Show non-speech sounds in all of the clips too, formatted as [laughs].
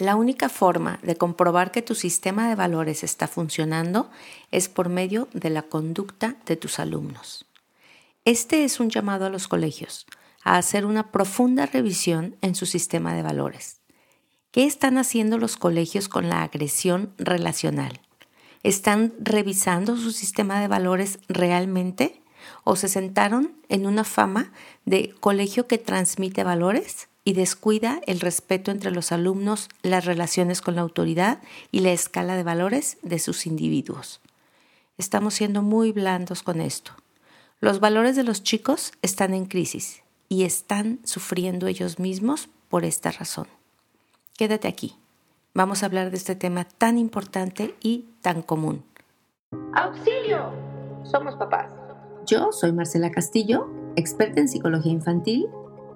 La única forma de comprobar que tu sistema de valores está funcionando es por medio de la conducta de tus alumnos. Este es un llamado a los colegios a hacer una profunda revisión en su sistema de valores. ¿Qué están haciendo los colegios con la agresión relacional? ¿Están revisando su sistema de valores realmente? ¿O se sentaron en una fama de colegio que transmite valores? Y descuida el respeto entre los alumnos, las relaciones con la autoridad y la escala de valores de sus individuos. Estamos siendo muy blandos con esto. Los valores de los chicos están en crisis y están sufriendo ellos mismos por esta razón. Quédate aquí. Vamos a hablar de este tema tan importante y tan común. ¡Auxilio! Somos papás. Yo soy Marcela Castillo, experta en psicología infantil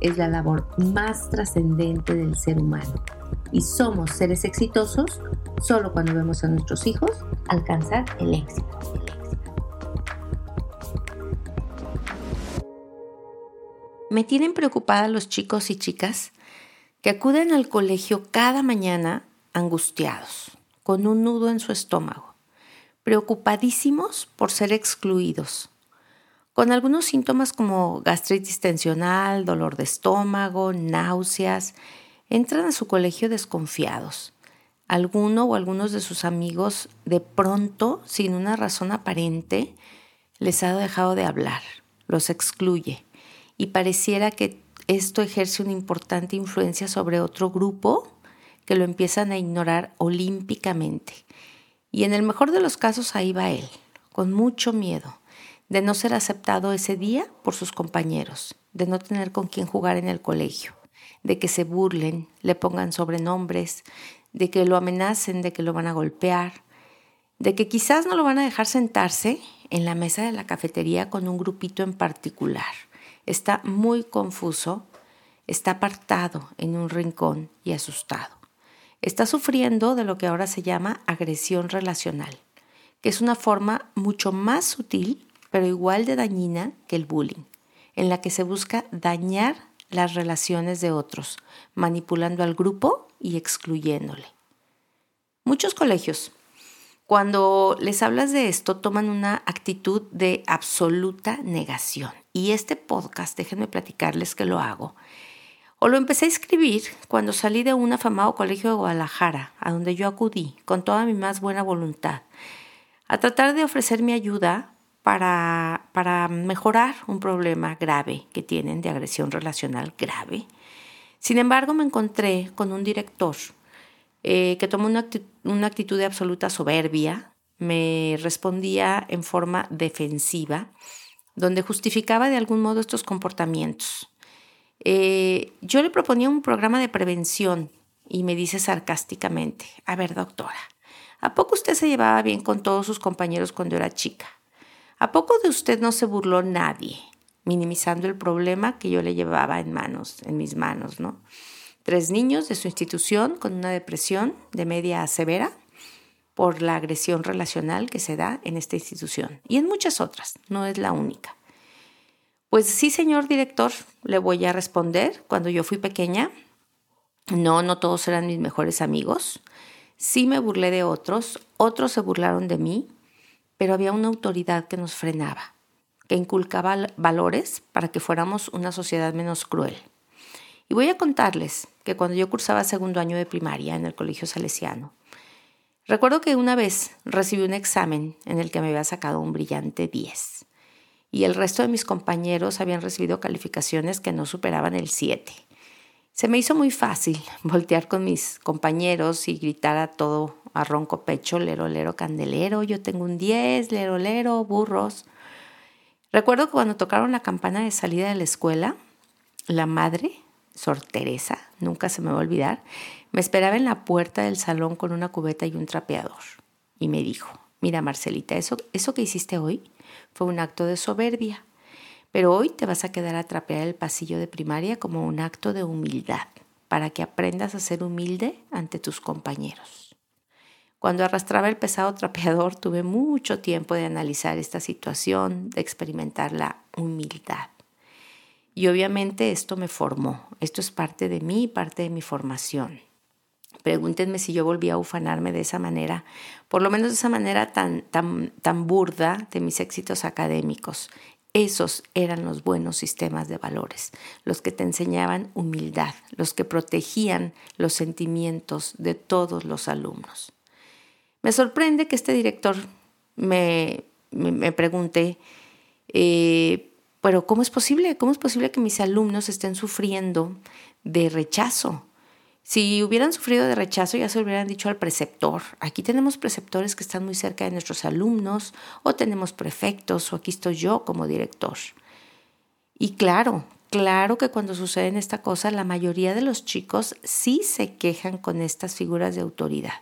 es la labor más trascendente del ser humano. Y somos seres exitosos solo cuando vemos a nuestros hijos alcanzar el éxito. Me tienen preocupada los chicos y chicas que acuden al colegio cada mañana angustiados, con un nudo en su estómago, preocupadísimos por ser excluidos, con algunos síntomas como gastritis tensional, dolor de estómago, náuseas, entran a su colegio desconfiados. Alguno o algunos de sus amigos de pronto, sin una razón aparente, les ha dejado de hablar, los excluye y pareciera que esto ejerce una importante influencia sobre otro grupo que lo empiezan a ignorar olímpicamente. Y en el mejor de los casos ahí va él, con mucho miedo de no ser aceptado ese día por sus compañeros, de no tener con quién jugar en el colegio, de que se burlen, le pongan sobrenombres, de que lo amenacen, de que lo van a golpear, de que quizás no lo van a dejar sentarse en la mesa de la cafetería con un grupito en particular. Está muy confuso, está apartado en un rincón y asustado. Está sufriendo de lo que ahora se llama agresión relacional, que es una forma mucho más sutil pero igual de dañina que el bullying, en la que se busca dañar las relaciones de otros, manipulando al grupo y excluyéndole. Muchos colegios, cuando les hablas de esto, toman una actitud de absoluta negación. Y este podcast, déjenme platicarles que lo hago. O lo empecé a escribir cuando salí de un afamado colegio de Guadalajara, a donde yo acudí con toda mi más buena voluntad, a tratar de ofrecer mi ayuda para, para mejorar un problema grave que tienen de agresión relacional grave. Sin embargo, me encontré con un director eh, que tomó una, una actitud de absoluta soberbia, me respondía en forma defensiva, donde justificaba de algún modo estos comportamientos. Eh, yo le proponía un programa de prevención y me dice sarcásticamente, a ver doctora, ¿a poco usted se llevaba bien con todos sus compañeros cuando era chica? ¿A poco de usted no se burló nadie? minimizando el problema que yo le llevaba en manos, en mis manos, ¿no? Tres niños de su institución con una depresión de media a severa por la agresión relacional que se da en esta institución y en muchas otras, no es la única. Pues sí, señor director, le voy a responder. Cuando yo fui pequeña, no, no todos eran mis mejores amigos. Sí me burlé de otros, otros se burlaron de mí, pero había una autoridad que nos frenaba, que inculcaba valores para que fuéramos una sociedad menos cruel. Y voy a contarles que cuando yo cursaba segundo año de primaria en el Colegio Salesiano, recuerdo que una vez recibí un examen en el que me había sacado un brillante 10 y el resto de mis compañeros habían recibido calificaciones que no superaban el 7. Se me hizo muy fácil [laughs] voltear con mis compañeros y gritar a todo a ronco pecho, lero, lero, candelero, yo tengo un 10, lero, lero, burros. Recuerdo que cuando tocaron la campana de salida de la escuela, la madre, Sor Teresa, nunca se me va a olvidar, Me esperaba en la puerta del salón con una cubeta y un trapeador. Y me dijo, mira Marcelita, eso, eso que hiciste hoy fue un acto de soberbia, pero hoy te vas a quedar a trapear el pasillo de primaria como un acto de humildad, para que aprendas a ser humilde ante tus compañeros. Cuando arrastraba el pesado trapeador tuve mucho tiempo de analizar esta situación, de experimentar la humildad. Y obviamente esto me formó, esto es parte de mí, parte de mi formación. Pregúntenme si yo volví a ufanarme de esa manera, por lo menos de esa manera tan, tan, tan burda de mis éxitos académicos. Esos eran los buenos sistemas de valores, los que te enseñaban humildad, los que protegían los sentimientos de todos los alumnos. Me sorprende que este director me, me, pregunte, eh, pero ¿cómo es posible? ¿Cómo es posible que mis alumnos estén sufriendo de rechazo? Si hubieran sufrido de rechazo, ya se hubieran dicho al preceptor. Aquí tenemos preceptores que están muy cerca de nuestros alumnos, o tenemos prefectos, o aquí estoy yo como director. Y claro, claro que cuando sucede esta cosa, la mayoría de los chicos sí se quejan con estas figuras de autoridad.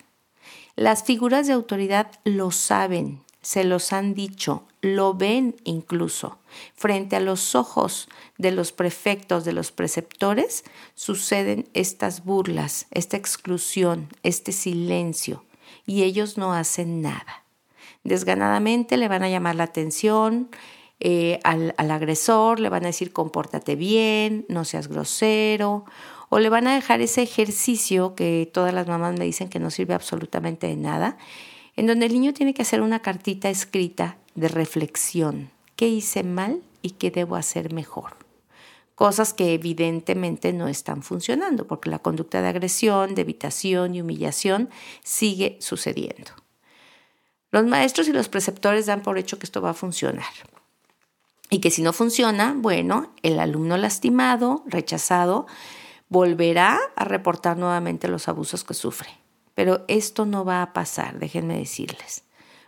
Las figuras de autoridad lo saben, se los han dicho, lo ven incluso. Frente a los ojos de los prefectos, de los preceptores, suceden estas burlas, esta exclusión, este silencio, y ellos no hacen nada. Desganadamente le van a llamar la atención eh, al, al agresor, le van a decir compórtate bien, no seas grosero, o le van a dejar ese ejercicio que todas las mamás me dicen que no sirve absolutamente de nada en donde el niño tiene que hacer una cartita escrita de reflexión. ¿Qué hice mal y qué debo hacer mejor? Cosas que evidentemente no están funcionando porque la conducta de agresión, de evitación y humillación sigue sucediendo. Los maestros y los preceptores dan por hecho que esto va a funcionar. Y que si no funciona, bueno, el alumno lastimado, rechazado, volverá a reportar nuevamente los abusos que sufre. Pero esto no va a pasar, déjenme decirles.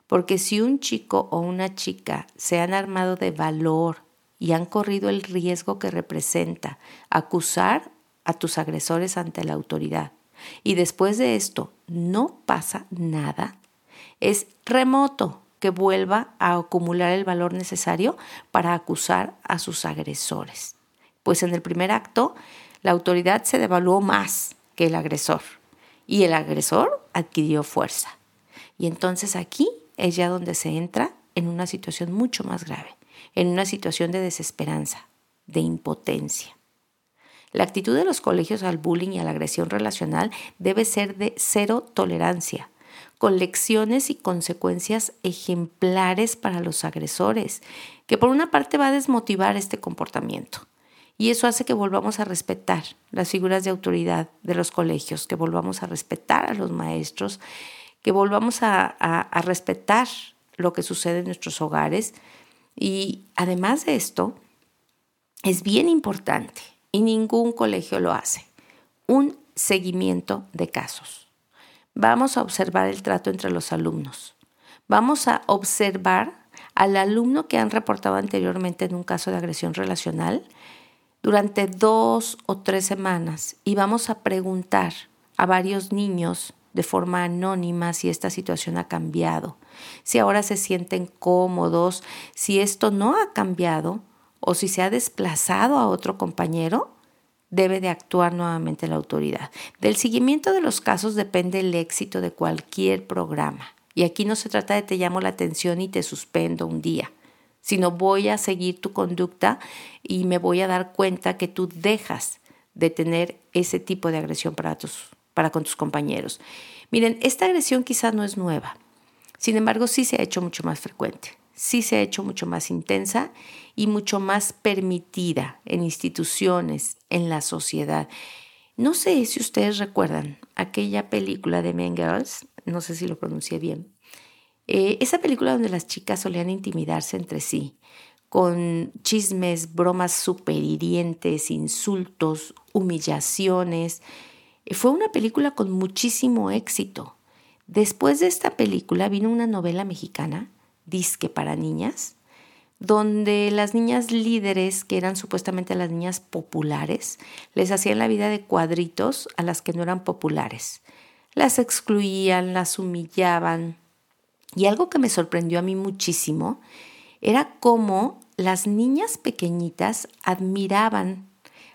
Porque si un chico o una chica se han armado de valor y han corrido el riesgo que representa acusar a tus agresores ante la autoridad, y después de esto no pasa nada, es remoto que vuelva a acumular el valor necesario para acusar a sus agresores. Pues en el primer acto, la autoridad se devaluó más que el agresor y el agresor adquirió fuerza. Y entonces aquí es ya donde se entra en una situación mucho más grave, en una situación de desesperanza, de impotencia. La actitud de los colegios al bullying y a la agresión relacional debe ser de cero tolerancia, con lecciones y consecuencias ejemplares para los agresores, que por una parte va a desmotivar este comportamiento y eso hace que volvamos a respetar las figuras de autoridad de los colegios, que volvamos a respetar a los maestros, que volvamos a, respetar lo que sucede en nuestros hogares. Y además de esto, es bien importante, y ningún colegio lo hace, un seguimiento de casos. Vamos a observar el trato entre los alumnos. Vamos a observar al alumno que han reportado anteriormente en un caso de agresión relacional durante dos o tres semanas y vamos a preguntar a varios niños de forma anónima si esta situación ha cambiado, si ahora se sienten cómodos, si esto no ha cambiado o si se ha desplazado a otro compañero, debe de actuar nuevamente la autoridad. Del seguimiento de los casos depende el éxito de cualquier programa. Y aquí no se trata de te llamo la atención y te suspendo un día sino voy a seguir tu conducta y me voy a dar cuenta que tú dejas de tener ese tipo de agresión para, tus, para con tus compañeros. Miren, esta agresión quizás no es nueva, sin embargo sí se ha hecho mucho más frecuente, sí se ha hecho mucho más intensa y mucho más permitida en instituciones, en la sociedad. No sé si ustedes recuerdan aquella película de Men Girls, no sé si lo pronuncié bien, eh, esa película donde las chicas solían intimidarse entre sí, con chismes, bromas super hirientes, insultos, humillaciones. Eh, fue una película con muchísimo éxito. Después de esta película vino una novela mexicana, Disque para niñas, donde las niñas líderes, que eran supuestamente las niñas populares, les hacían la vida de cuadritos a las que no eran populares. Las excluían, las humillaban. Y algo que me sorprendió a mí muchísimo era cómo las niñas pequeñitas admiraban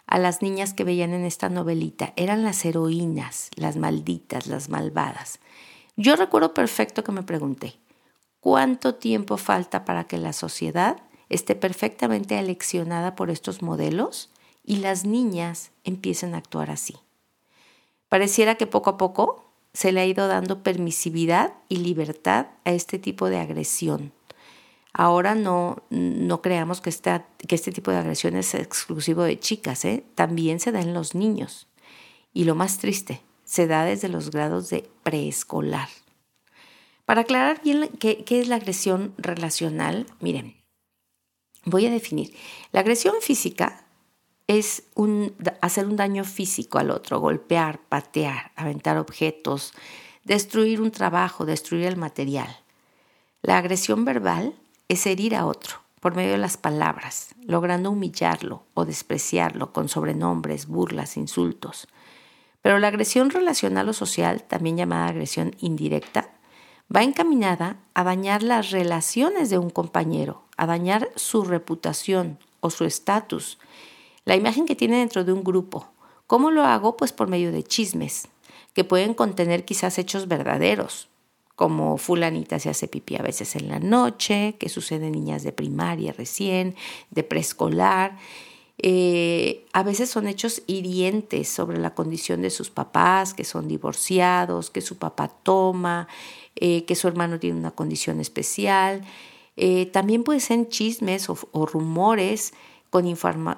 a las niñas que veían en esta novelita. Eran las heroínas, las malditas, las malvadas. Yo recuerdo perfecto que me pregunté, ¿cuánto tiempo falta para que la sociedad esté perfectamente aleccionada por estos modelos y las niñas empiecen a actuar así? Pareciera que poco a poco se le ha ido dando permisividad y libertad a este tipo de agresión Ahora no, no creamos que, que este tipo de agresión es exclusivo de chicas, ¿eh? también se da en los niños. Y lo más triste, se da desde los grados de preescolar. Para aclarar bien qué, qué es la agresión relacional, miren, voy a definir. La agresión física es hacer un daño físico al otro, golpear, patear, aventar objetos, destruir un trabajo, destruir el material. La agresión verbal es herir a otro por medio de las palabras, logrando humillarlo o despreciarlo con sobrenombres, burlas, insultos. Pero la agresión relacional o social, también llamada agresión indirecta, va encaminada a dañar las relaciones de un compañero, a dañar su reputación o su estatus, la imagen que tiene dentro de un grupo. ¿Cómo lo hago? Pues por medio de chismes, que pueden contener quizás hechos verdaderos, como fulanita se hace pipí a veces en la noche, que sucede en niñas de primaria recién, de preescolar. Eh, a veces son hechos hirientes sobre la condición de sus papás, que son divorciados, que su papá toma, eh, que su hermano tiene una condición especial. Eh, también pueden ser chismes o rumores con,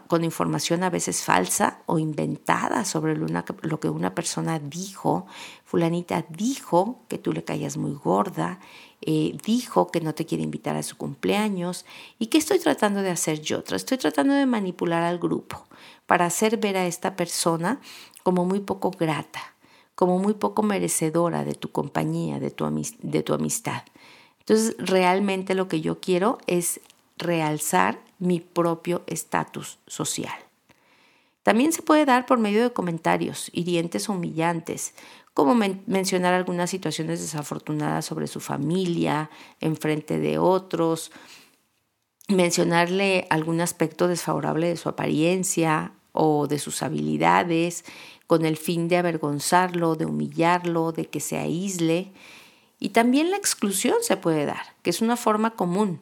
con, información a veces falsa o inventada sobre lo, que una persona dijo. Fulanita dijo que tú le caías muy gorda, eh, dijo que no te quiere invitar a su cumpleaños. ¿Y qué estoy tratando de hacer yo? Estoy tratando de manipular al grupo para hacer ver a esta persona como muy poco grata, como muy poco merecedora de tu compañía, de tu, de tu amistad. Entonces, realmente lo que yo quiero es realzar mi propio estatus social. También se puede dar por medio de comentarios hirientes o humillantes, como mencionar algunas situaciones desafortunadas sobre su familia, en frente de otros, mencionarle algún aspecto desfavorable de su apariencia o de sus habilidades, con el fin de avergonzarlo, de humillarlo, de que se aísle. Y también la exclusión se puede dar, que es una forma común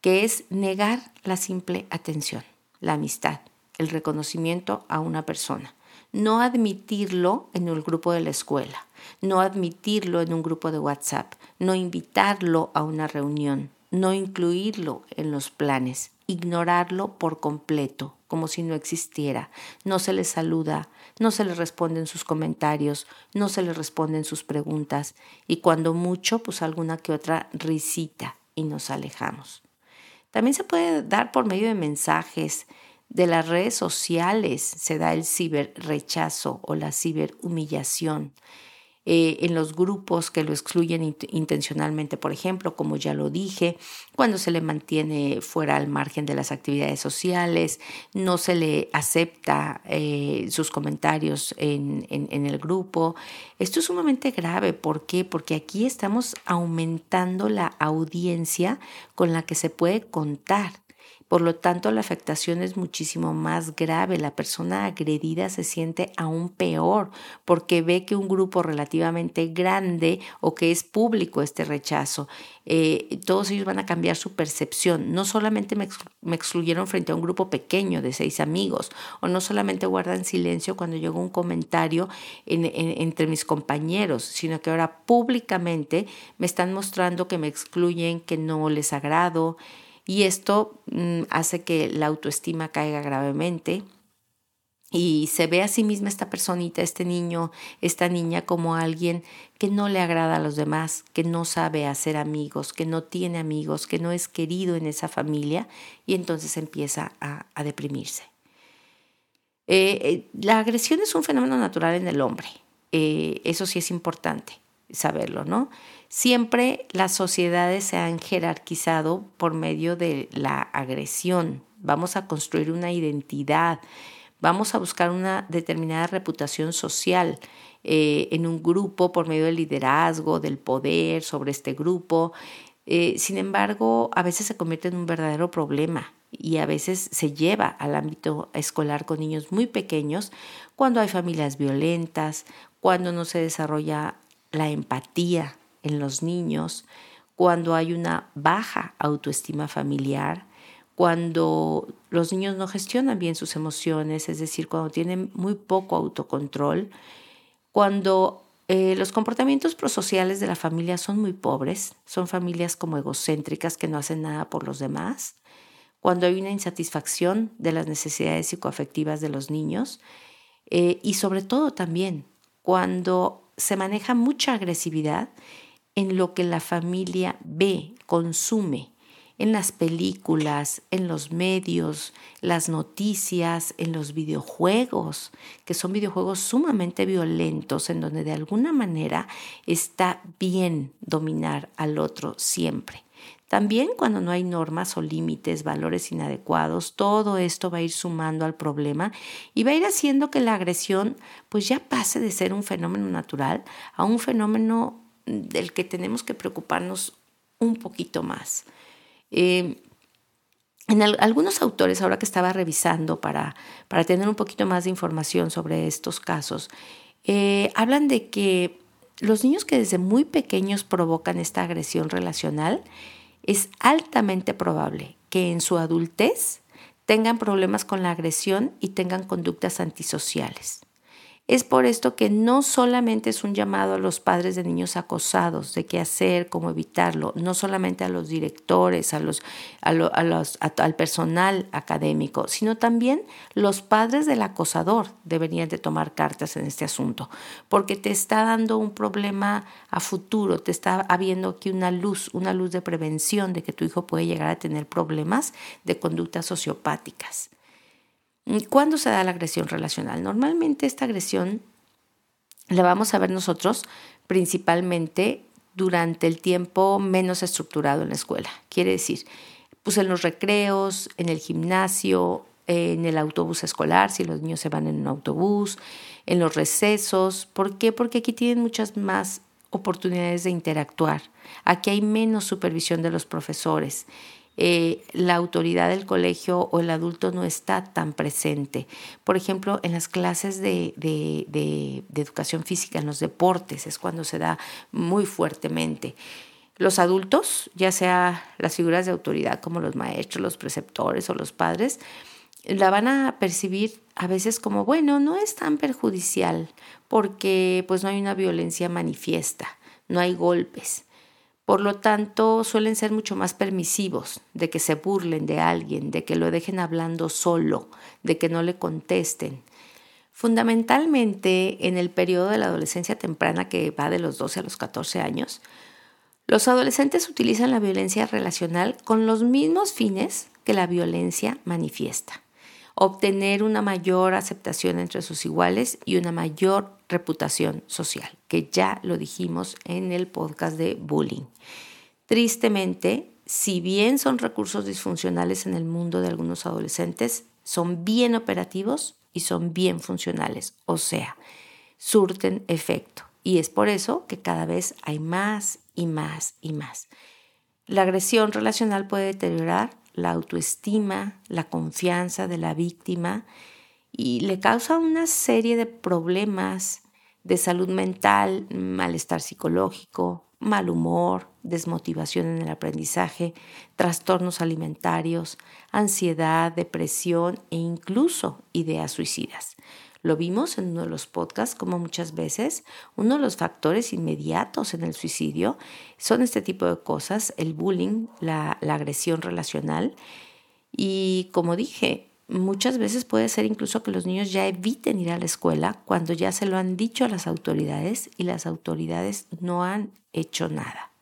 que es negar la simple atención, la amistad, el reconocimiento a una persona. No admitirlo en el grupo de la escuela, no admitirlo en un grupo de WhatsApp, no invitarlo a una reunión, no incluirlo en los planes, ignorarlo por completo, como si no existiera. No se le saluda, no se le responden sus comentarios, no se le responden sus preguntas y cuando mucho, pues alguna que otra risita y nos alejamos. También se puede dar por medio de mensajes, de las redes sociales, se da el ciberrechazo o la ciberhumillación. Eh, en los grupos que lo excluyen intencionalmente, por ejemplo, como ya lo dije, cuando se le mantiene fuera al margen de las actividades sociales, no se le acepta eh, sus comentarios en, en el grupo. Esto es sumamente grave. ¿Por qué? Porque aquí estamos aumentando la audiencia con la que se puede contar. Por lo tanto, la afectación es muchísimo más grave. La persona agredida se siente aún peor porque ve que un grupo relativamente grande o que es público este rechazo, eh, todos ellos van a cambiar su percepción. No solamente me, excluyeron frente a un grupo pequeño de seis amigos o no solamente guardan silencio cuando llegó un comentario entre mis compañeros, sino que ahora públicamente me están mostrando que me excluyen, que no les agrado y esto mm, hace que la autoestima caiga gravemente y se ve a sí misma esta personita, este niño, esta niña como alguien que no le agrada a los demás, que no sabe hacer amigos, que no tiene amigos, que no es querido en esa familia y entonces empieza a, deprimirse. Eh, eh, la agresión es un fenómeno natural en el hombre, eh, eso sí es importante saberlo, ¿no? Siempre las sociedades se han jerarquizado por medio de la agresión. Vamos a construir una identidad, vamos a buscar una determinada reputación social eh, en un grupo por medio del liderazgo, del poder sobre este grupo. Eh, sin embargo, a veces se convierte en un verdadero problema y a veces se lleva al ámbito escolar con niños muy pequeños cuando hay familias violentas, cuando no se desarrolla la empatía en los niños, cuando hay una baja autoestima familiar, cuando los niños no gestionan bien sus emociones, es decir, cuando tienen muy poco autocontrol, cuando eh, los comportamientos prosociales de la familia son muy pobres, son familias como egocéntricas que no hacen nada por los demás, cuando hay una insatisfacción de las necesidades psicoafectivas de los niños eh, y sobre todo también cuando se maneja mucha agresividad en lo que la familia ve, consume, en las películas, en los medios, las noticias, en los videojuegos, que son videojuegos sumamente violentos, en donde de alguna manera está bien dominar al otro siempre. También cuando no hay normas o límites, valores inadecuados, todo esto va a ir sumando al problema y va a ir haciendo que la agresión pues ya pase de ser un fenómeno natural a un fenómeno del que tenemos que preocuparnos un poquito más. Eh, en algunos autores, ahora que estaba revisando para, para, tener un poquito más de información sobre estos casos, eh, hablan de que los niños que desde muy pequeños provocan esta agresión relacional, es altamente probable que en su adultez tengan problemas con la agresión y tengan conductas antisociales. Es por esto que no solamente es un llamado a los padres de niños acosados de qué hacer, cómo evitarlo, no solamente a los directores, a los, al personal académico, sino también los padres del acosador deberían de tomar cartas en este asunto, porque te está dando un problema a futuro, te está habiendo aquí una luz, una luz de prevención de que tu hijo puede llegar a tener problemas de conductas sociopáticas. ¿Cuándo se da la agresión relacional? Normalmente esta agresión la vamos a ver nosotros principalmente durante el tiempo menos estructurado en la escuela. Quiere decir, pues en los recreos, en el gimnasio, en el autobús escolar, si los niños se van en un autobús, en los recesos. ¿Por qué? Porque aquí tienen muchas más oportunidades de interactuar. Aquí hay menos supervisión de los profesores. Eh, la autoridad del colegio o el adulto no está tan presente. Por ejemplo, en las clases de, de educación física, en los deportes, es cuando se da muy fuertemente. Los adultos, ya sea las figuras de autoridad como los maestros, los preceptores o los padres, la van a percibir a veces como, bueno, no es tan perjudicial porque pues no hay una violencia manifiesta, no hay golpes. Por lo tanto, suelen ser mucho más permisivos de que se burlen de alguien, de que lo dejen hablando solo, de que no le contesten. Fundamentalmente, en el periodo de la adolescencia temprana que va de los 12 a los 14 años, los adolescentes utilizan la violencia relacional con los mismos fines que la violencia manifiesta obtener una mayor aceptación entre sus iguales y una mayor reputación social, que ya lo dijimos en el podcast de bullying. Tristemente, si bien son recursos disfuncionales en el mundo de algunos adolescentes, son bien operativos y son bien funcionales, o sea, surten efecto. Y es por eso que cada vez hay más y más y más. La agresión relacional puede deteriorar la autoestima, la confianza de la víctima y le causa una serie de problemas de salud mental, malestar psicológico, mal humor, desmotivación en el aprendizaje, trastornos alimentarios, ansiedad, depresión e incluso ideas suicidas. Lo vimos en uno de los podcasts, como muchas veces uno de los factores inmediatos en el suicidio son este tipo de cosas, el bullying, la, agresión relacional. Y como dije, muchas veces puede ser incluso que los niños ya eviten ir a la escuela cuando ya se lo han dicho a las autoridades y las autoridades no han hecho nada.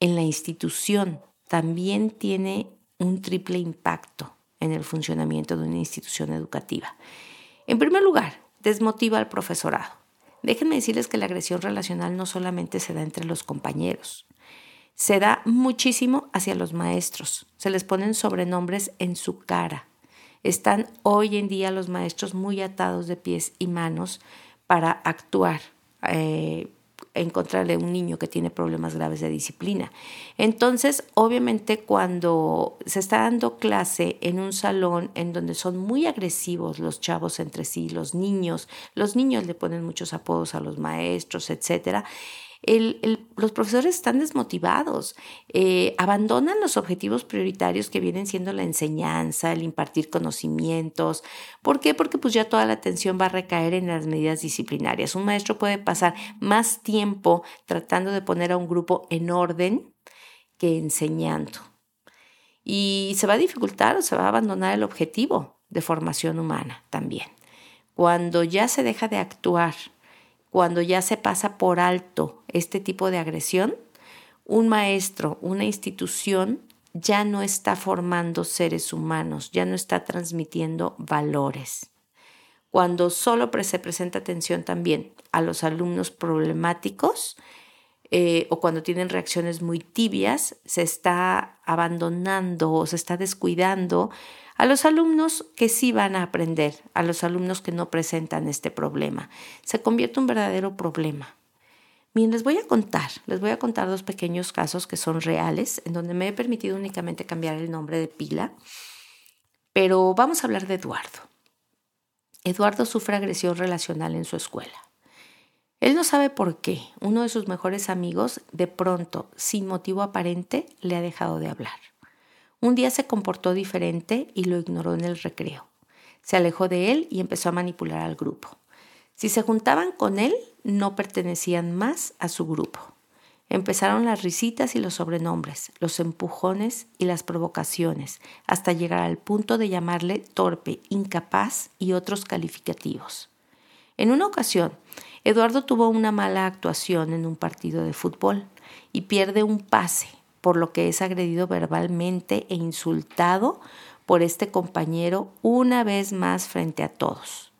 En la institución también tiene un triple impacto en el funcionamiento de una institución educativa. En primer lugar, desmotiva al profesorado. Déjenme decirles que la agresión relacional no solamente se da entre los compañeros, se da muchísimo hacia los maestros. Se les ponen sobrenombres en su cara. Están hoy en día los maestros muy atados de pies y manos para actuar. Eh, en contra de un niño que tiene problemas graves de disciplina. Entonces, obviamente, cuando se está dando clase en un salón en donde son muy agresivos los chavos entre sí, los niños, los niños le ponen muchos apodos a los maestros, etcétera, los profesores están desmotivados, eh, abandonan los objetivos prioritarios que vienen siendo la enseñanza, el impartir conocimientos. ¿Por qué? Porque pues ya toda la atención va a recaer en las medidas disciplinarias. Un maestro puede pasar más tiempo tratando de poner a un grupo en orden que enseñando. Y se va a dificultar o se va a abandonar el objetivo de formación humana también. Cuando ya se deja de actuar cuando ya se pasa por alto este tipo de agresión, un maestro, una institución ya no está formando seres humanos, ya no está transmitiendo valores. Cuando solo se presenta atención también a los alumnos problemáticos eh, o cuando tienen reacciones muy tibias, se está abandonando o se está descuidando a los alumnos que sí van a aprender, a los alumnos que no presentan este problema. Se convierte en un verdadero problema. Bien, les voy a contar, les voy a contar dos pequeños casos que son reales, en donde me he permitido únicamente cambiar el nombre de pila, pero vamos a hablar de Eduardo. Eduardo sufre agresión relacional en su escuela. Él no sabe por qué. Uno de sus mejores amigos, de pronto, sin motivo aparente, le ha dejado de hablar. Un día se comportó diferente y lo ignoró en el recreo. Se alejó de él y empezó a manipular al grupo. Si se juntaban con él, no pertenecían más a su grupo. Empezaron las risitas y los sobrenombres, los empujones y las provocaciones, hasta llegar al punto de llamarle torpe, incapaz y otros calificativos. En una ocasión, Eduardo tuvo una mala actuación en un partido de fútbol y pierde un pase por lo que es agredido verbalmente e insultado por este compañero una vez más frente a todos.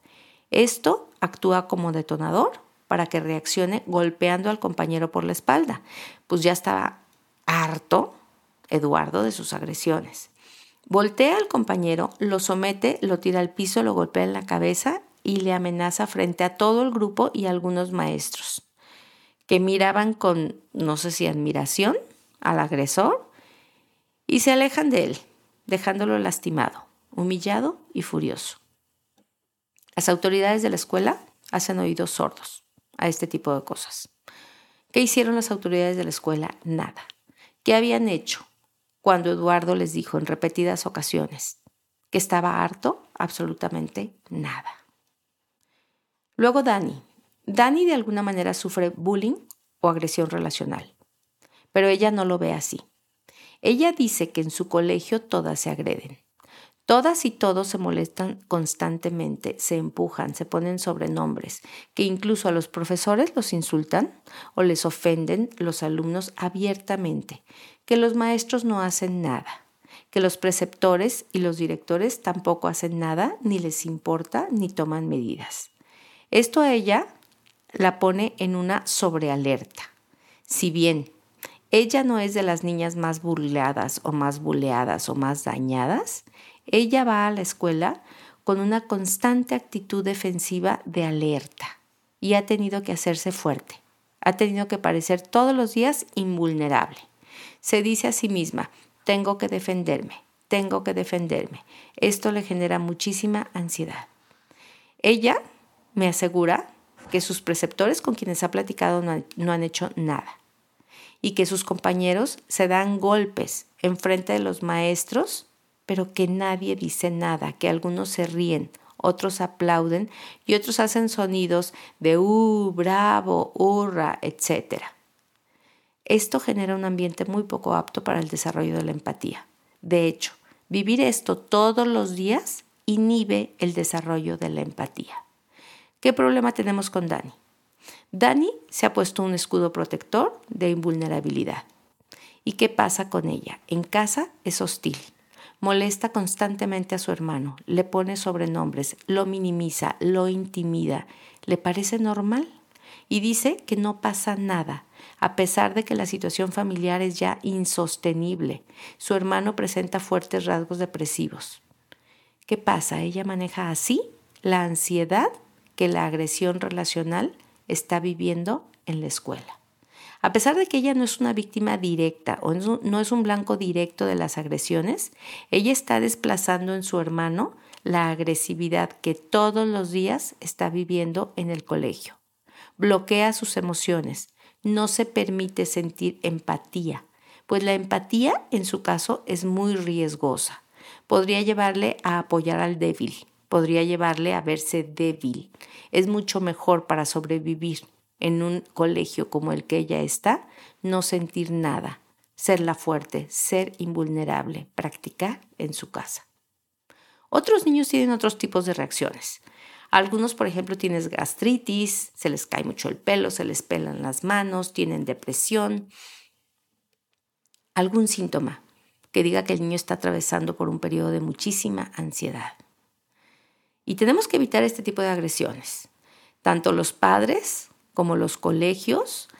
Esto actúa como detonador para que reaccione golpeando al compañero por la espalda, pues ya estaba harto Eduardo de sus agresiones. Voltea al compañero, lo somete, lo tira al piso, lo golpea en la cabeza y le amenaza frente a todo el grupo y algunos maestros, que miraban con, no sé si admiración al agresor y se alejan de él, dejándolo lastimado, humillado y furioso. Las autoridades de la escuela hacen oídos sordos a este tipo de cosas. ¿Qué hicieron las autoridades de la escuela? Nada. ¿Qué habían hecho cuando Eduardo les dijo en repetidas ocasiones que estaba harto? Absolutamente nada. Luego Dani. Dani de alguna manera sufre bullying o agresión relacional pero ella no lo ve así. Ella dice que en su colegio todas se agreden. Todas y todos se molestan constantemente, se empujan, se ponen sobrenombres, que incluso a los profesores los insultan o les ofenden los alumnos abiertamente, que los maestros no hacen nada, que los preceptores y los directores tampoco hacen nada, ni les importa, ni toman medidas. Esto a ella la pone en una sobrealerta. Si bien ella no es de las niñas más burladas o más buleadas o más dañadas. Ella va a la escuela con una constante actitud defensiva de alerta y ha tenido que hacerse fuerte. Ha tenido que parecer todos los días invulnerable. Se dice a sí misma, tengo que defenderme, tengo que defenderme. Esto le genera muchísima ansiedad. Ella me asegura que sus preceptores con quienes ha platicado no han, hecho nada y que sus compañeros se dan golpes en frente de los maestros, pero que nadie dice nada, que algunos se ríen, otros aplauden y otros hacen sonidos de ¡uh! bravo, hurra, etc. Esto genera un ambiente muy poco apto para el desarrollo de la empatía. De hecho, vivir esto todos los días inhibe el desarrollo de la empatía. ¿Qué problema tenemos con Dani? Dani se ha puesto un escudo protector de invulnerabilidad. ¿Y qué pasa con ella? En casa es hostil. Molesta constantemente a su hermano, le pone sobrenombres, lo minimiza, lo intimida. ¿Le parece normal? y dice que no pasa nada, a pesar de que la situación familiar es ya insostenible. Su hermano presenta fuertes rasgos depresivos. ¿Qué pasa? Ella maneja así la ansiedad que la agresión relacional está viviendo en la escuela. A pesar de que ella no es una víctima directa o no es un blanco directo de las agresiones, ella está desplazando en su hermano la agresividad que todos los días está viviendo en el colegio. Bloquea sus emociones, no se permite sentir empatía, pues la empatía en su caso es muy riesgosa. Podría llevarle a apoyar al débil, podría llevarle a verse débil. Es mucho mejor para sobrevivir en un colegio como el que ella está, no sentir nada, ser la fuerte, ser invulnerable, practicar en su casa. Otros niños tienen otros tipos de reacciones. Algunos, por ejemplo, tienen gastritis, se les cae mucho el pelo, se les pelan las manos, tienen depresión. Algún síntoma que diga que el niño está atravesando por un periodo de muchísima ansiedad. Y tenemos que evitar este tipo de agresiones, tanto los padres como los colegios.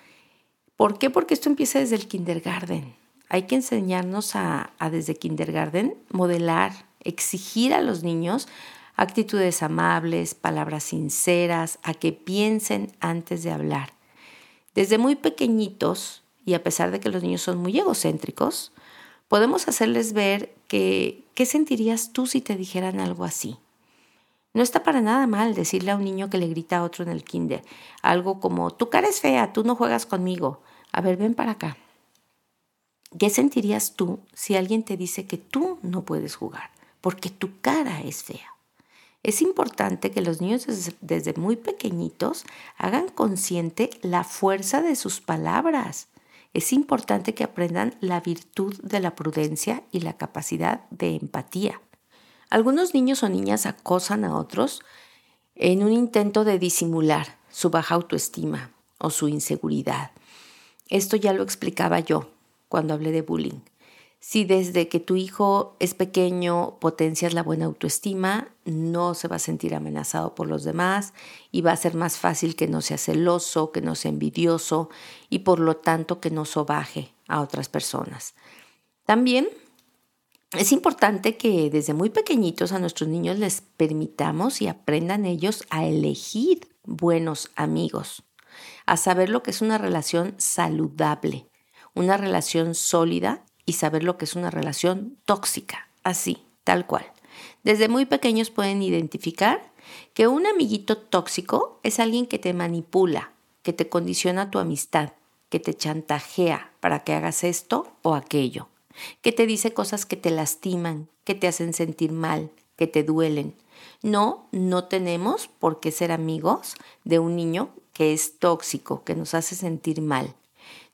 ¿Por qué? Porque esto empieza desde el kindergarten. Hay que enseñarnos a, a desde kindergarten modelar, exigir a los niños actitudes amables, palabras sinceras, a que piensen antes de hablar. Desde muy pequeñitos, y a pesar de que los niños son muy egocéntricos, podemos hacerles ver que, ¿qué sentirías tú si te dijeran algo así? No está para nada mal decirle a un niño que le grita a otro en el kinder algo como, tu cara es fea, tú no juegas conmigo. A ver, ven para acá. ¿Qué sentirías tú si alguien te dice que tú no puedes jugar porque tu cara es fea? Es importante que los niños desde, desde muy pequeñitos hagan consciente la fuerza de sus palabras. Es importante que aprendan la virtud de la prudencia y la capacidad de empatía. Algunos niños o niñas acosan a otros en un intento de disimular su baja autoestima o su inseguridad. Esto ya lo explicaba yo cuando hablé de bullying. Si desde que tu hijo es pequeño potencias la buena autoestima, no se va a sentir amenazado por los demás y va a ser más fácil que no sea celoso, que no sea envidioso y por lo tanto que no sobaje a otras personas. También es importante que desde muy pequeñitos a nuestros niños les permitamos y aprendan ellos a elegir buenos amigos, a saber lo que es una relación saludable, una relación sólida y saber lo que es una relación tóxica, así, tal cual. Desde muy pequeños pueden identificar que un amiguito tóxico es alguien que te manipula, que te condiciona tu amistad, que te chantajea para que hagas esto o aquello que te dice cosas que te lastiman, que te hacen sentir mal, que te duelen. No, no tenemos por qué ser amigos de un niño que es tóxico, que nos hace sentir mal.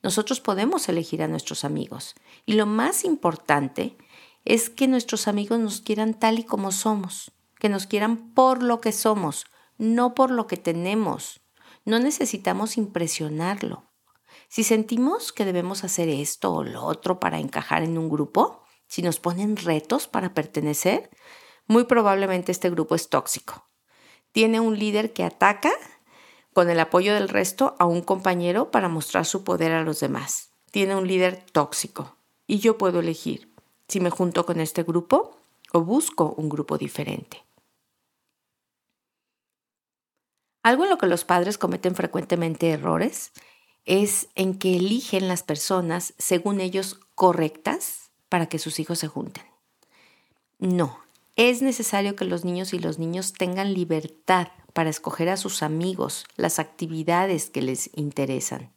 Nosotros podemos elegir a nuestros amigos. Y lo más importante es que nuestros amigos nos quieran tal y como somos, que nos quieran por lo que somos, no por lo que tenemos. No necesitamos impresionarlo. Si sentimos que debemos hacer esto o lo otro para encajar en un grupo, si nos ponen retos para pertenecer, muy probablemente este grupo es tóxico. Tiene un líder que ataca con el apoyo del resto a un compañero para mostrar su poder a los demás. Tiene un líder tóxico y yo puedo elegir si me junto con este grupo o busco un grupo diferente. Algo en lo que los padres cometen frecuentemente errores es en que eligen las personas, según ellos, correctas para que sus hijos se junten. No, es necesario que los niños y los niños tengan libertad para escoger a sus amigos, las actividades que les interesan.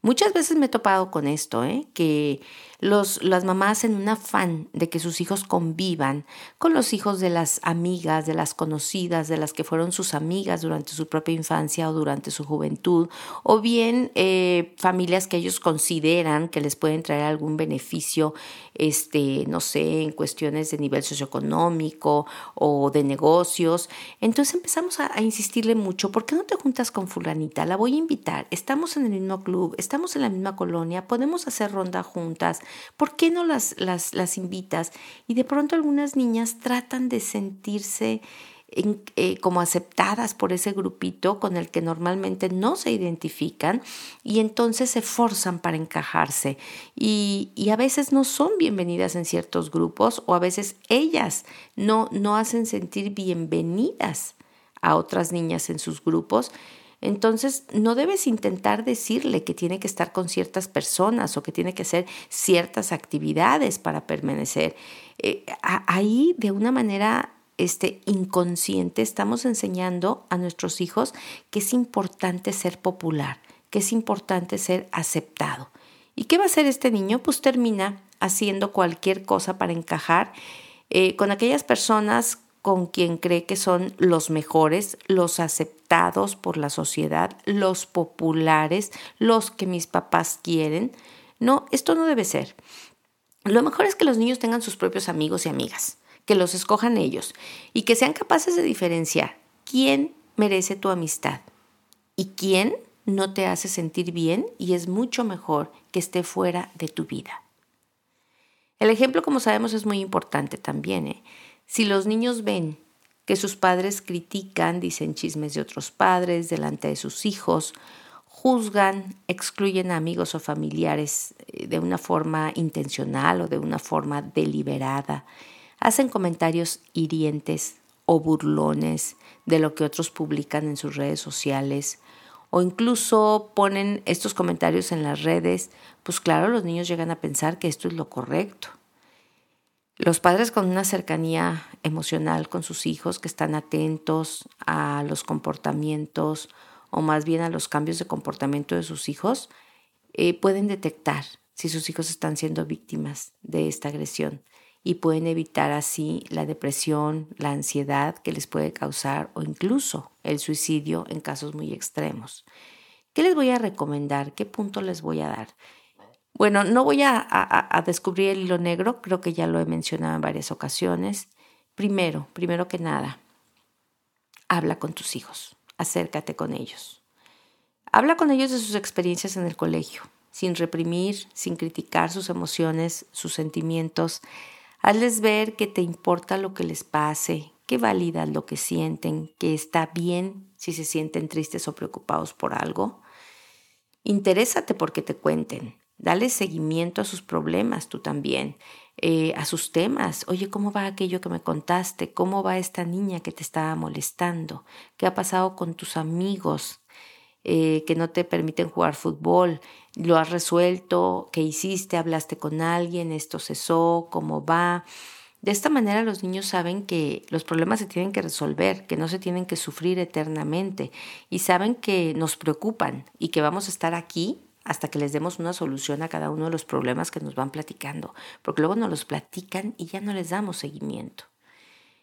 Muchas veces me he topado con esto, ¿eh? que los, las mamás en un afán de que sus hijos convivan con los hijos de las amigas, de las conocidas, de las que fueron sus amigas durante su propia infancia o durante su juventud, o bien eh, familias que ellos consideran que les pueden traer algún beneficio, este, no sé, en cuestiones de nivel socioeconómico o de negocios. Entonces empezamos a, a insistirle mucho, ¿por qué no te juntas con fulanita? La voy a invitar, estamos en el mismo club, estamos en la misma colonia, podemos hacer ronda juntas, ¿por qué no las, las, las invitas? Y de pronto algunas niñas tratan de sentirse eh, como aceptadas por ese grupito con el que normalmente no se identifican y entonces se forzan para encajarse y, y, a veces no son bienvenidas en ciertos grupos o a veces ellas no, no hacen sentir bienvenidas a otras niñas en sus grupos entonces, no debes intentar decirle que tiene que estar con ciertas personas o que tiene que hacer ciertas actividades para permanecer. Eh, ahí, de una manera este, inconsciente, estamos enseñando a nuestros hijos que es importante ser popular, que es importante ser aceptado. ¿Y qué va a hacer este niño? Pues termina haciendo cualquier cosa para encajar eh, con aquellas personas con quien cree que son los mejores, los aceptados por la sociedad, los populares, los que mis papás quieren. No, esto no debe ser. Lo mejor es que los niños tengan sus propios amigos y amigas, que los escojan ellos y que sean capaces de diferenciar quién merece tu amistad y quién no te hace sentir bien y es mucho mejor que esté fuera de tu vida. El ejemplo, como sabemos, es muy importante también. ¿eh? Si los niños ven que sus padres critican, dicen chismes de otros padres delante de sus hijos, juzgan, excluyen a amigos o familiares eh, de una forma intencional o de una forma deliberada, hacen comentarios hirientes o burlones de lo que otros publican en sus redes sociales. O incluso ponen estos comentarios en las redes, pues claro, los niños llegan a pensar que esto es lo correcto. Los padres con una cercanía emocional con sus hijos, que están atentos a los comportamientos o más bien a los cambios de comportamiento de sus hijos, eh, pueden detectar si sus hijos están siendo víctimas de esta agresión y pueden evitar así la depresión, la ansiedad que les puede causar o incluso el suicidio en casos muy extremos. ¿Qué les voy a recomendar? ¿Qué punto les voy a dar? Bueno, no voy a, descubrir el hilo negro, creo que ya lo he mencionado en varias ocasiones. Primero, primero que nada, habla con tus hijos, acércate con ellos. Habla con ellos de sus experiencias en el colegio, sin reprimir, sin criticar sus emociones, sus sentimientos. Hazles ver que te importa lo que les pase, que validas lo que sienten, que está bien si se sienten tristes o preocupados por algo. Interésate porque te cuenten. Dale seguimiento a sus problemas tú también, eh, a sus temas. Oye, ¿cómo va aquello que me contaste? ¿Cómo va esta niña que te estaba molestando? ¿Qué ha pasado con tus amigos eh, que no te permiten jugar fútbol? ¿Lo has resuelto? ¿Qué hiciste? ¿Hablaste con alguien? ¿Esto cesó? ¿Cómo va? De esta manera los niños saben que los problemas se tienen que resolver, que no se tienen que sufrir eternamente y saben que nos preocupan y que vamos a estar aquí hasta que les demos una solución a cada uno de los problemas que nos van platicando, porque luego nos los platican y ya no les damos seguimiento.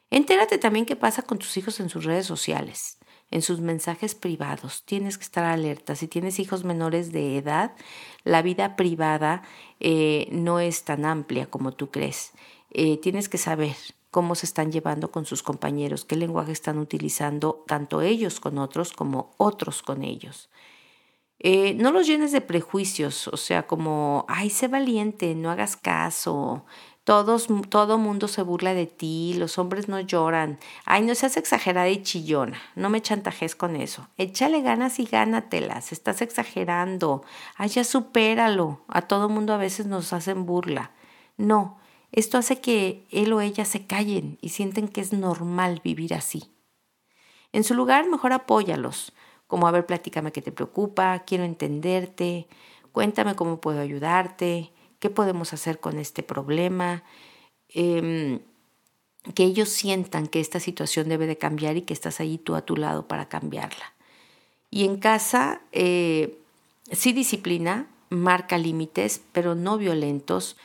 Entérate también qué pasa con tus hijos en sus redes sociales, en sus mensajes privados. Tienes que estar alerta. Si tienes hijos menores de edad, la vida privada eh, no es tan amplia como tú crees. Eh, tienes que saber cómo se están llevando con sus compañeros, qué lenguaje están utilizando tanto ellos con otros como otros con ellos. Eh, no los llenes de prejuicios, o sea, como, ay, sé valiente, no hagas caso, todos, todo mundo se burla de ti, los hombres no lloran, ay, no seas exagerada y chillona, no me chantajes con eso, échale ganas y gánatelas, estás exagerando, ay, ya supéralo, a todo mundo a veces nos hacen burla. No, esto hace que él o ella se callen y sienten que es normal vivir así. En su lugar, mejor apóyalos como a ver, platícame qué te preocupa, quiero entenderte, cuéntame cómo puedo ayudarte, qué podemos hacer con este problema, em, que ellos sientan que esta situación debe de cambiar y que estás ahí tú a tu lado para cambiarla. Y en casa, eh, sí disciplina, marca límites, pero no violentos.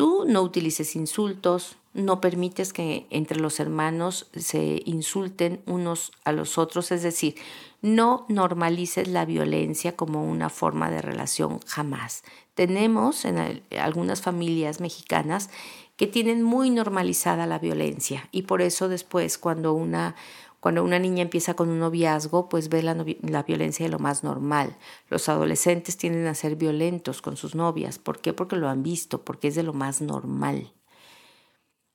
Tú no utilices insultos, no permites que entre los hermanos se insulten unos a los otros, es decir, no normalices la violencia como una forma de relación jamás. Tenemos en algunas familias mexicanas que tienen muy normalizada la violencia y por eso después cuando una cuando una niña empieza con un noviazgo, pues ve la, la, violencia de lo más normal. Los adolescentes tienden a ser violentos con sus novias. ¿Por qué? Porque lo han visto, porque es de lo más normal.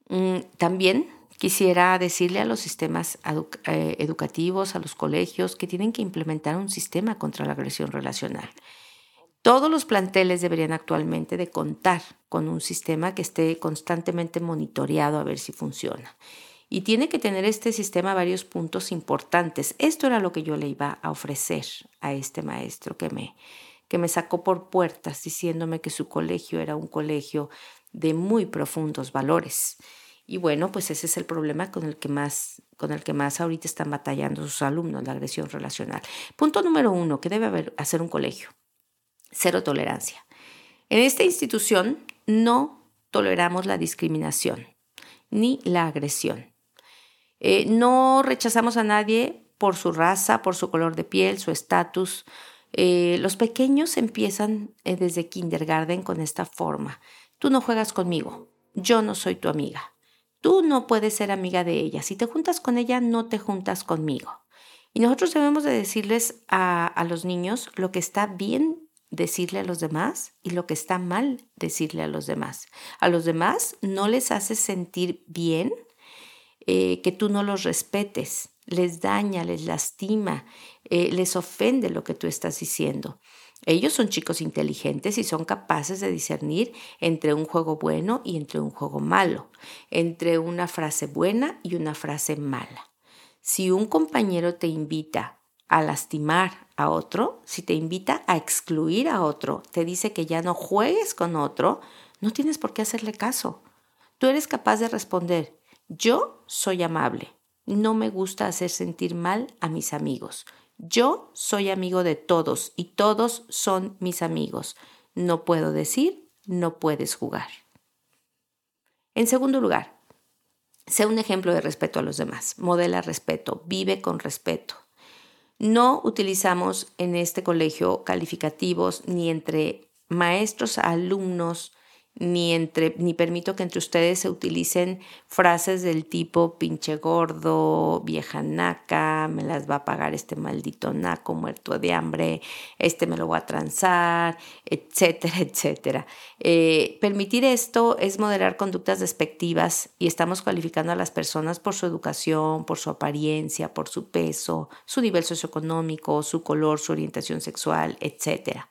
Mm, también quisiera decirle a los sistemas eh, educativos, a los colegios, que tienen que implementar un sistema contra la agresión relacional. Todos los planteles deberían actualmente de contar con un sistema que esté constantemente monitoreado a ver si funciona. Y tiene que tener este sistema varios puntos importantes. Esto era lo que yo le iba a ofrecer a este maestro que me, que me sacó por puertas diciéndome que su colegio era un colegio de muy profundos valores. Y bueno, pues ese es el problema con el que más, con el que más ahorita están batallando sus alumnos, la agresión relacional. Punto número uno, que debe hacer un colegio cero tolerancia. En esta institución no toleramos la discriminación ni la agresión. Eh, no rechazamos a nadie por su raza, por su color de piel, su estatus. Eh, los pequeños empiezan eh, desde kindergarten con esta forma. Tú no juegas conmigo, yo no soy tu amiga. Tú no puedes ser amiga de ella. Si te juntas con ella, no te juntas conmigo. Y nosotros debemos de decirles a, a los niños lo que está bien decirle a los demás y lo que está mal decirle a los demás. A los demás no les hace sentir bien eh, que tú no los respetes, les daña, les lastima, eh, les ofende lo que tú estás diciendo. Ellos son chicos inteligentes y son capaces de discernir entre un juego bueno y entre un juego malo, entre una frase buena y una frase mala. Si un compañero te invita a lastimar a otro, si te invita a excluir a otro, te dice que ya no juegues con otro, no tienes por qué hacerle caso. Tú eres capaz de responder, yo soy amable, no me gusta hacer sentir mal a mis amigos. Yo soy amigo de todos y todos son mis amigos. No puedo decir, no puedes jugar. En segundo lugar, sé un ejemplo de respeto a los demás. Modela respeto, vive con respeto. No utilizamos en este colegio calificativos ni entre maestros, alumnos, ni, entre, ni permito que entre ustedes se utilicen frases del tipo pinche gordo, vieja naca, me las va a pagar este maldito naco muerto de hambre, este me lo voy a transar, etcétera, etcétera. Eh, permitir esto es moderar conductas despectivas y estamos calificando a las personas por su educación, por su apariencia, por su peso, su nivel socioeconómico, su color, su orientación sexual, etcétera.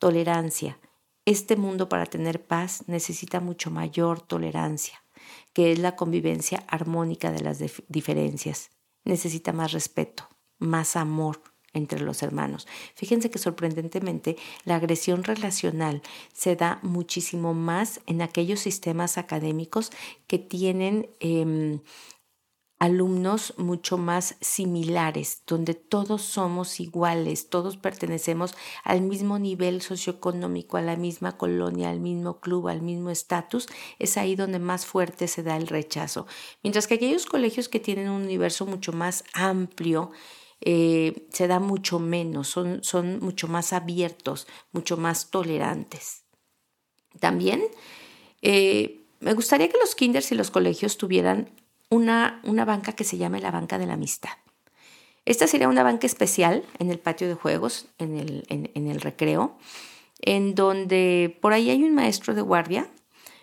Tolerancia este mundo para tener paz necesita mucho mayor tolerancia, que es la convivencia armónica de las diferencias. Necesita más respeto, más amor entre los hermanos. Fíjense que sorprendentemente la agresión relacional se da muchísimo más en aquellos sistemas académicos que tienen em, alumnos mucho más similares, donde todos somos iguales, todos pertenecemos al mismo nivel socioeconómico, a la misma colonia, al mismo club, al mismo estatus, es ahí donde más fuerte se da el rechazo. Mientras que aquellos colegios que tienen un universo mucho más amplio, eh, se da mucho menos, son, son mucho más abiertos, mucho más tolerantes. También eh, me gustaría que los kinders y los colegios tuvieran una, una banca que se llama la banca de la amistad. Esta sería una banca especial en el patio de juegos, en el, en, el recreo, en donde por ahí hay un maestro de guardia,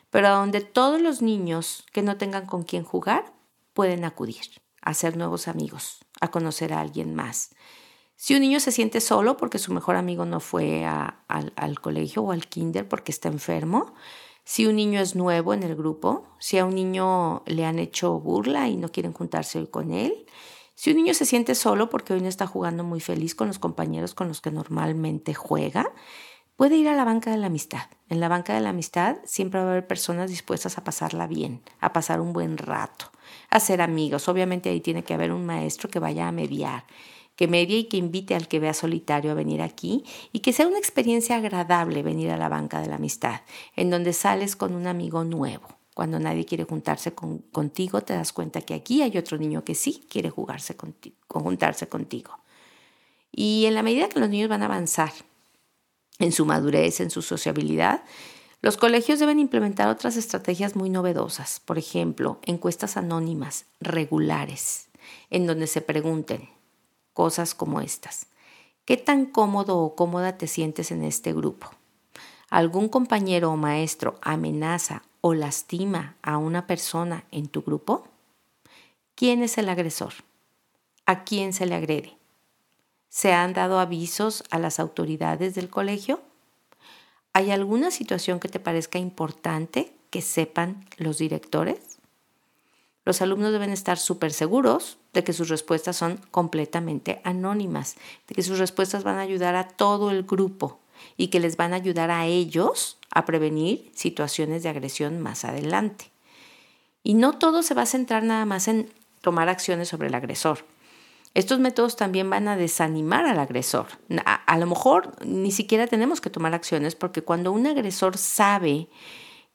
pero donde todos los niños que no tengan con quién jugar pueden acudir a hacer nuevos amigos, a conocer a alguien más. Si un niño se siente solo porque su mejor amigo no fue al, al colegio o al kinder porque está enfermo, si un niño es nuevo en el grupo, si a un niño le han hecho burla y no quieren juntarse hoy con él, si un niño se siente solo porque hoy no está jugando muy feliz con los compañeros con los que normalmente juega, puede ir a la banca de la amistad. En la banca de la amistad siempre va a haber personas dispuestas a pasarla bien, a pasar un buen rato, a ser amigos. Obviamente ahí tiene que haber un maestro que vaya a mediar que medie y que invite al que vea solitario a venir aquí y que sea una experiencia agradable venir a la banca de la amistad, en donde sales con un amigo nuevo. Cuando nadie quiere juntarse contigo, te das cuenta que aquí hay otro niño que sí quiere jugarse juntarse contigo. Y en la medida que los niños van a avanzar en su madurez, en su sociabilidad, los colegios deben implementar otras estrategias muy novedosas, por ejemplo, encuestas anónimas, regulares, en donde se pregunten, cosas como estas. ¿Qué tan cómodo o cómoda te sientes en este grupo? ¿Algún compañero o maestro amenaza o lastima a una persona en tu grupo? ¿Quién es el agresor? ¿A quién se le agrede? ¿Se han dado avisos a las autoridades del colegio? ¿Hay alguna situación que te parezca importante que sepan los directores? Los alumnos deben estar súper seguros de que sus respuestas son completamente anónimas, de que sus respuestas van a ayudar a todo el grupo y que les van a ayudar a ellos a prevenir situaciones de agresión más adelante. Y no todo se va a centrar nada más en tomar acciones sobre el agresor. Estos métodos también van a desanimar al agresor. A, lo mejor ni siquiera tenemos que tomar acciones porque cuando un agresor sabe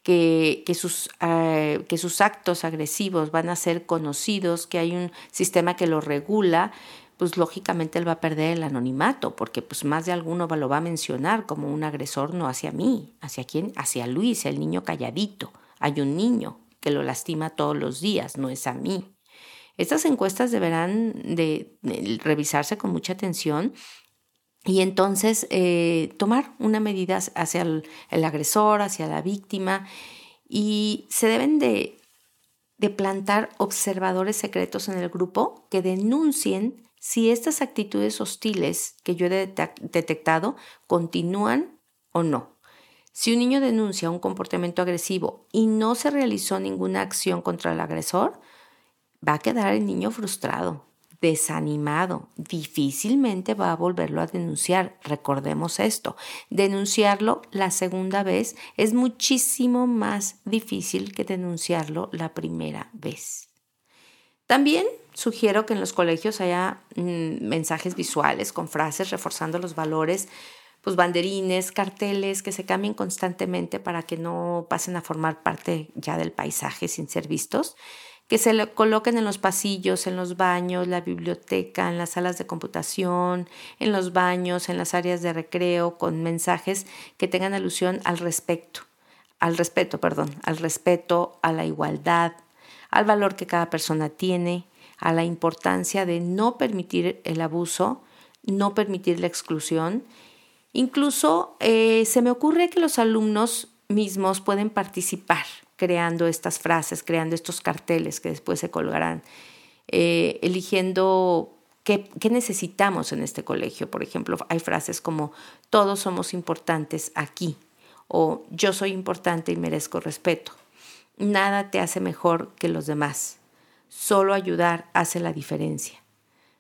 que, sus, eh, que sus actos agresivos van a ser conocidos, que hay un sistema que lo regula, pues lógicamente él va a perder el anonimato, porque pues más de alguno lo va a mencionar como un agresor no hacia mí, hacia quién, hacia Luis, el niño calladito. Hay un niño que lo lastima todos los días, no es a mí. Estas encuestas deberán de, revisarse con mucha atención y entonces eh, tomar una medida hacia el, agresor, hacia la víctima y se deben de, de plantar observadores secretos en el grupo que denuncien si estas actitudes hostiles que yo he detectado continúan o no. Si un niño denuncia un comportamiento agresivo y no se realizó ninguna acción contra el agresor, va a quedar el niño frustrado, desanimado, difícilmente va a volverlo a denunciar. Recordemos esto, denunciarlo la segunda vez es muchísimo más difícil que denunciarlo la primera vez. También sugiero que en los colegios haya mm, mensajes visuales con frases reforzando los valores, pues banderines, carteles que se cambien constantemente para que no pasen a formar parte ya del paisaje sin ser vistos que se coloquen en los pasillos, en los baños, la biblioteca, en las salas de computación, en los baños, en las áreas de recreo, con mensajes que tengan alusión al respecto, al respeto, perdón, al respeto, a la igualdad, al valor que cada persona tiene, a la importancia de no permitir el abuso, no permitir la exclusión. Incluso eh, se me ocurre que los alumnos mismos pueden participar creando estas frases, creando estos carteles que después se colgarán, eh, eligiendo qué, qué necesitamos en este colegio. Por ejemplo, hay frases como todos somos importantes aquí o yo soy importante y merezco respeto. Nada te hace mejor que los demás. Solo ayudar hace la diferencia.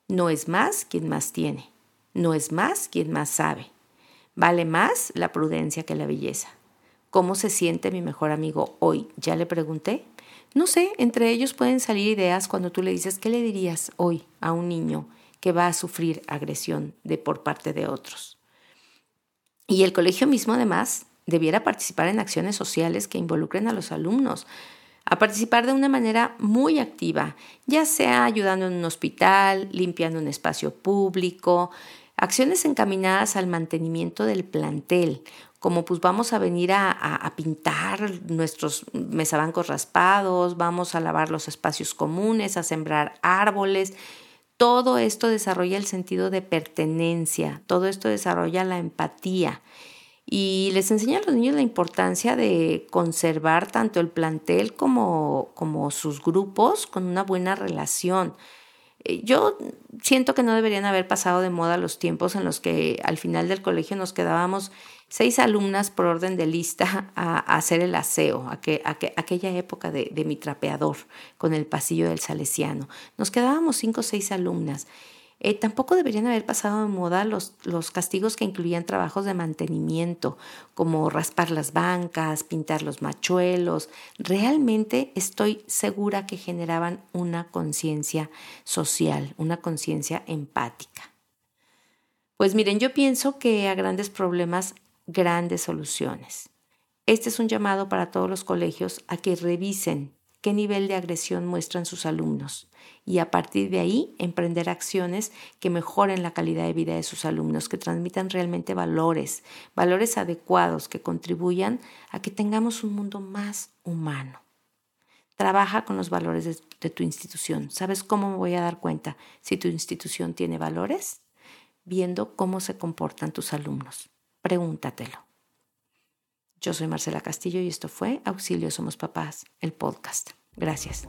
No es más quien más tiene. No es más quien más sabe. Vale más la prudencia que la belleza. ¿Cómo se siente mi mejor amigo hoy? ¿Ya le pregunté? No sé, entre ellos pueden salir ideas cuando tú le dices, ¿qué le dirías hoy a un niño que va a sufrir agresión de por parte de otros? Y el colegio mismo además debiera participar en acciones sociales que involucren a los alumnos, a participar de una manera muy activa, ya sea ayudando en un hospital, limpiando un espacio público, acciones encaminadas al mantenimiento del plantel como pues vamos a venir a, pintar nuestros mesabancos raspados, vamos a lavar los espacios comunes, a sembrar árboles. Todo esto desarrolla el sentido de pertenencia, todo esto desarrolla la empatía y les enseña a los niños la importancia de conservar tanto el plantel como, como sus grupos con una buena relación. Eh, yo siento que no deberían haber pasado de moda los tiempos en los que al final del colegio nos quedábamos seis alumnas por orden de lista [laughs] a, hacer el aseo, a que, aquella época de, mi trapeador con el pasillo del Salesiano. Nos quedábamos cinco o seis alumnas. Eh, tampoco deberían haber pasado de moda los, los castigos que incluían trabajos de mantenimiento, como raspar las bancas, pintar los machuelos. Realmente estoy segura que generaban una conciencia social, una conciencia empática. Pues miren, yo pienso que a grandes problemas grandes soluciones. Este es un llamado para todos los colegios a que revisen qué nivel de agresión muestran sus alumnos y a partir de ahí emprender acciones que mejoren la calidad de vida de sus alumnos, que transmitan realmente valores, valores adecuados que contribuyan a que tengamos un mundo más humano. Trabaja con los valores de, tu institución. ¿Sabes cómo me voy a dar cuenta si tu institución tiene valores? Viendo cómo se comportan tus alumnos. Pregúntatelo. Yo soy Marcela Castillo y esto fue Auxilio Somos Papás, el podcast. Gracias.